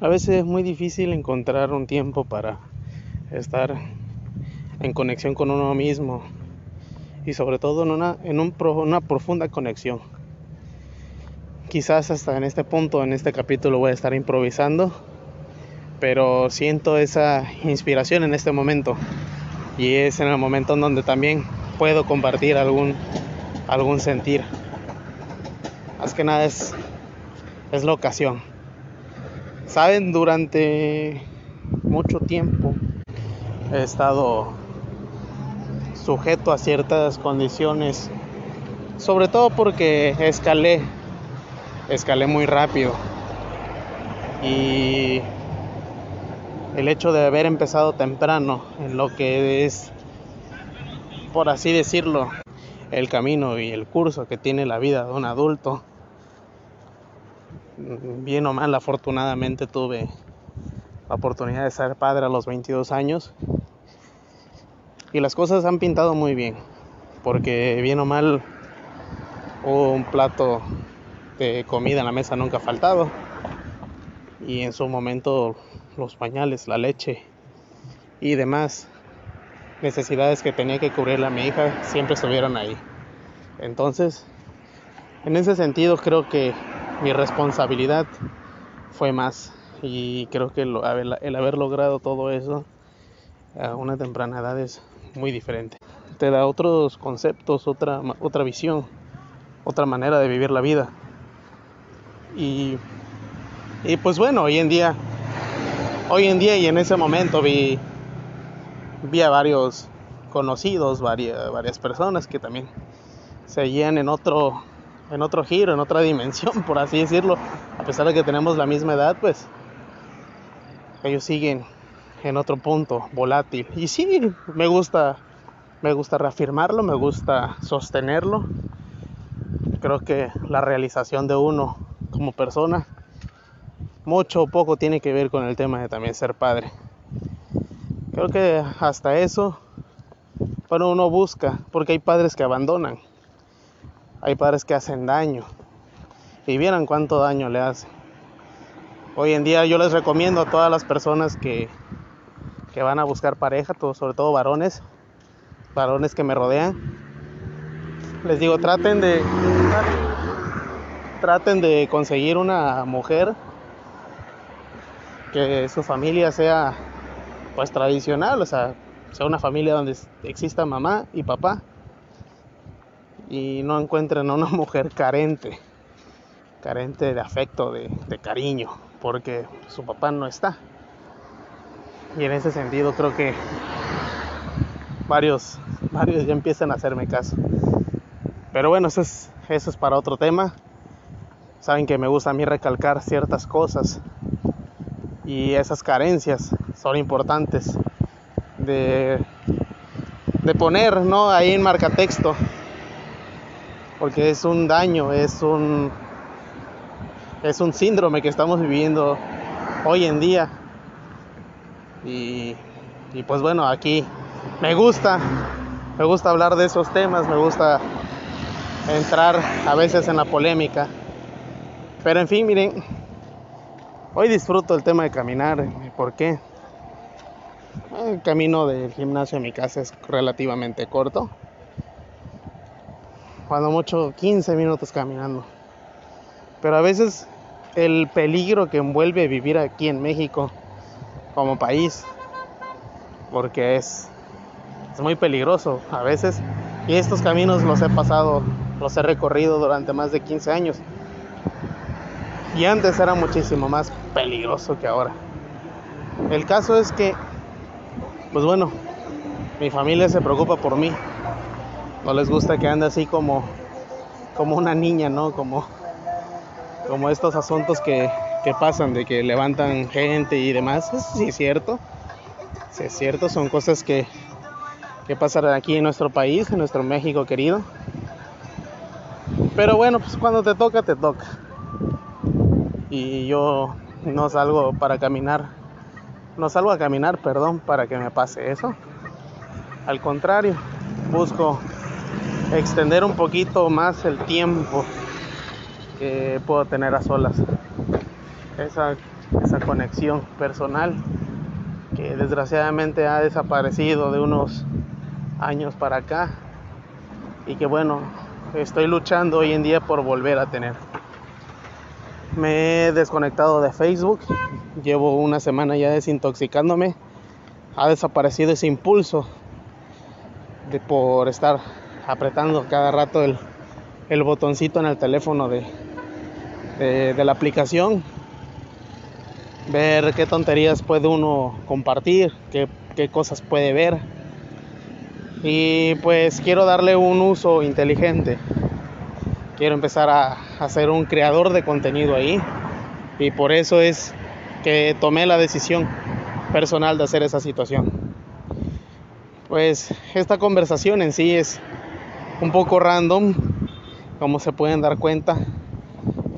A veces es muy difícil encontrar un tiempo para estar en conexión con uno mismo y sobre todo en una, profunda conexión. Quizás hasta en este punto, en este capítulo voy a estar improvisando, pero siento esa inspiración en este momento y es en el momento en donde también puedo compartir algún, algún sentir. Más que nada es, es la ocasión. Saben, durante mucho tiempo he estado sujeto a ciertas condiciones, sobre todo porque escalé, escalé muy rápido. Y el hecho de haber empezado temprano en lo que es, por así decirlo, el camino y el curso que tiene la vida de un adulto, bien o mal, afortunadamente tuve la oportunidad de ser padre a los 22 años y las cosas han pintado muy bien, porque bien o mal un plato de comida en la mesa nunca ha faltado y en su momento los pañales, la leche y demás necesidades que tenía que cubrir a mi hija siempre estuvieron ahí. Entonces, en ese sentido creo que mi responsabilidad fue más y creo que el, haber logrado todo eso a una temprana edad es muy diferente. Te da otros conceptos, otra, otra visión, otra manera de vivir la vida. Y, y pues bueno, hoy en día, hoy en día y en ese momento vi, vi a varios conocidos, varias, varias personas que también seguían en otro en otro giro, en otra dimensión, por así decirlo. A pesar de que tenemos la misma edad, pues ellos siguen en otro punto volátil. Y sí, me gusta, me gusta reafirmarlo, me gusta sostenerlo. Creo que la realización de uno como persona, mucho o poco tiene que ver con el tema de también ser padre. Creo que hasta eso, bueno, uno busca, porque hay padres que abandonan hay padres que hacen daño. Y vieran cuánto daño le hacen. Hoy en día yo les recomiendo a todas las personas que, que van a buscar pareja, sobre todo varones, varones que me rodean. Les digo, traten de traten de conseguir una mujer que su familia sea pues tradicional, o sea, sea una familia donde exista mamá y papá y no encuentren a una mujer carente, carente de afecto, de, cariño, porque su papá no está. Y en ese sentido creo que varios, varios ya empiezan a hacerme caso. Pero bueno, eso es, eso es para otro tema. Saben que me gusta a mí recalcar ciertas cosas y esas carencias son importantes de, de poner ¿no? ahí en marcatexto porque es un daño, es un, es un síndrome que estamos viviendo hoy en día. Y, y pues bueno, aquí me gusta, me gusta hablar de esos temas, me gusta entrar a veces en la polémica. Pero en fin, miren, hoy disfruto el tema de caminar. ¿Por qué? El camino del gimnasio a mi casa es relativamente corto cuando mucho 15 minutos caminando. Pero a veces el peligro que envuelve vivir aquí en México como país, porque es, es muy peligroso a veces. Y estos caminos los he pasado, los he recorrido durante más de 15 años. Y antes era muchísimo más peligroso que ahora. El caso es que, pues bueno, mi familia se preocupa por mí no les gusta que ande así como, como una niña, ¿no? Como, como estos asuntos que, que pasan de que levantan gente y demás. sí es cierto. Sí es cierto, son cosas que, que pasan aquí en nuestro país, en nuestro México querido. Pero bueno, pues cuando te toca, te toca. Y yo no salgo para caminar, no salgo a caminar, perdón, para que me pase eso. Al contrario, busco extender un poquito más el tiempo que puedo tener a solas. Esa conexión personal que desgraciadamente ha desaparecido de unos años para acá y que bueno, estoy luchando hoy en día por volver a tener. Me he desconectado de Facebook, llevo una semana ya desintoxicándome, ha desaparecido ese impulso de por estar apretando cada rato el, el botoncito en el teléfono de, la aplicación, ver qué tonterías puede uno compartir, qué, qué cosas puede ver. Y pues quiero darle un uso inteligente. Quiero empezar a, a ser un creador de contenido ahí. Y por eso es que tomé la decisión personal de hacer esa situación. Pues esta conversación en sí es un poco random, como se pueden dar cuenta.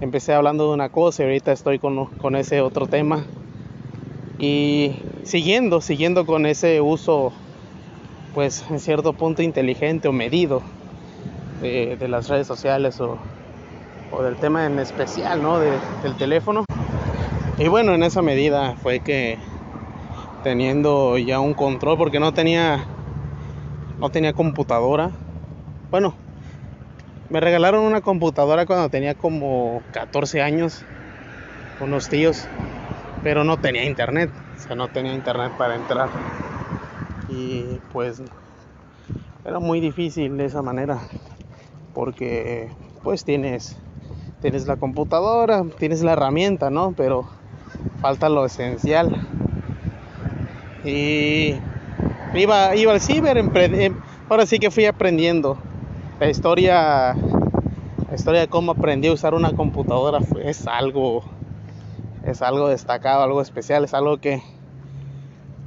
Empecé hablando de una cosa y ahorita estoy con, con ese otro tema. Y siguiendo, siguiendo con ese uso, pues en cierto punto inteligente o medido de, de las redes sociales o, o, del tema en especial, ¿no? De, del teléfono. Y bueno, en esa medida fue que teniendo ya un control porque no tenía no tenía computadora. Bueno, me regalaron una computadora cuando tenía como 14 años unos tíos, pero no tenía internet, o sea, no tenía internet para entrar. Y pues era muy difícil de esa manera porque pues tienes tienes la computadora, tienes la herramienta, ¿no? Pero falta lo esencial. Y iba, iba al ciber, em, ahora sí que fui aprendiendo. La historia, historia de cómo aprendí a usar una computadora es algo, es algo destacado, algo especial, es algo que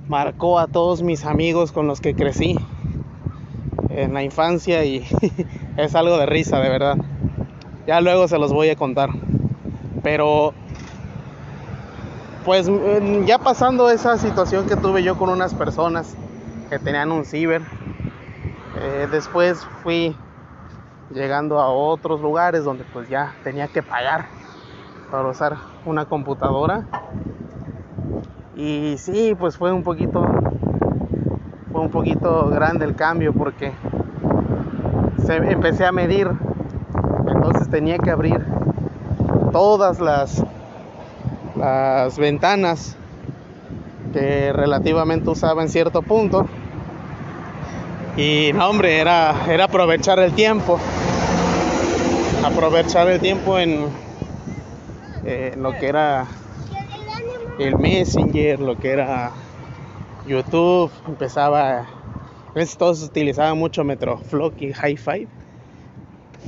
marcó a todos mis amigos con los que crecí en la infancia y es algo de risa, de verdad. Ya luego se los voy a contar. Pero pues ya pasando esa situación que tuve yo con unas personas que tenían un ciber, eh, después fui llegando a otros lugares donde pues ya tenía que pagar para usar una computadora. Y sí, pues fue un poquito fue un poquito grande el cambio porque se, empecé a medir. Entonces tenía que abrir todas las las ventanas que relativamente usaba en cierto punto. Y no, hombre, era, era aprovechar el tiempo. Aprovechar el tiempo en, lo que era el Messenger, lo que era YouTube. Empezaba. Todos utilizaban mucho Metroflog y Hi-Fi.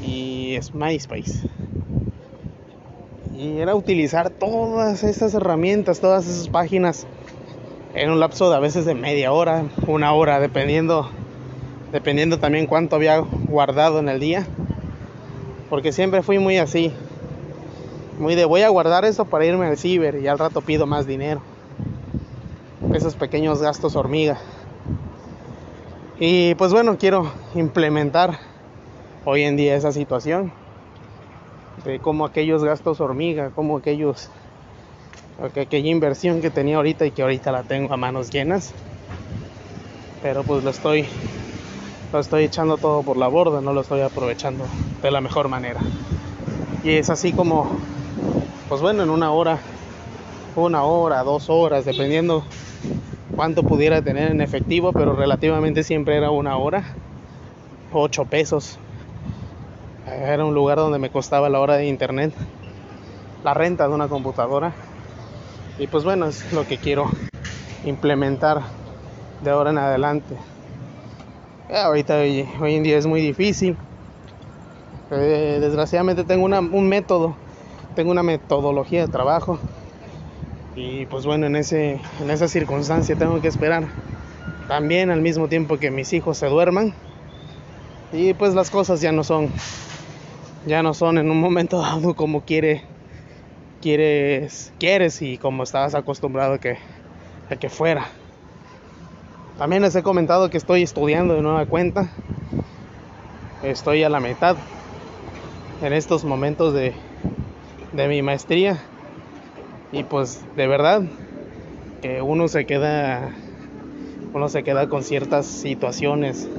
Y MySpace y era utilizar todas esas herramientas, todas esas páginas en un lapso de a veces de media hora, una hora, dependiendo, dependiendo también cuánto había guardado en el día. Porque siempre fui muy así, muy de voy a guardar eso para irme al ciber y al rato pido más dinero. Esos pequeños gastos hormiga. Y pues bueno, quiero implementar hoy en día esa situación como aquellos gastos hormiga, como aquellos aquella inversión que tenía ahorita y que ahorita la tengo a manos llenas. Pero pues lo estoy lo estoy echando todo por la borda, no lo estoy aprovechando de la mejor manera. Y es así como pues bueno, en una hora, una hora, dos horas, dependiendo cuánto pudiera tener en efectivo, pero relativamente siempre era una hora, ocho pesos era un lugar donde me costaba la hora de internet, la renta de una computadora. Y pues bueno, es lo que quiero implementar de ahora en adelante. Ahorita hoy, en día es muy difícil. Eh, desgraciadamente tengo un método, tengo una metodología de trabajo. Y pues bueno, en, ese, en esa circunstancia tengo que esperar también al mismo tiempo que mis hijos se duerman. Y pues las cosas ya no son ya no son en un momento dado como quiere, quieres, quieres y como estabas acostumbrado a que, a que fuera. También les he comentado que estoy estudiando de nueva cuenta. Estoy a la mitad en estos momentos de, de mi maestría. Y pues de verdad que uno se queda uno se queda con ciertas situaciones,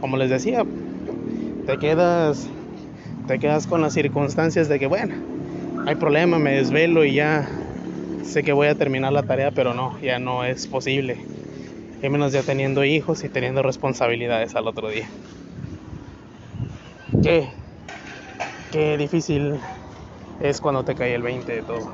como les decía, te quedas te quedas con las circunstancias de que bueno, hay problema, me desvelo y ya sé que voy a terminar la tarea, pero no, ya no es posible. Y menos ya teniendo hijos y teniendo responsabilidades al otro día. Qué, qué difícil es cuando te cae el 20 de todo.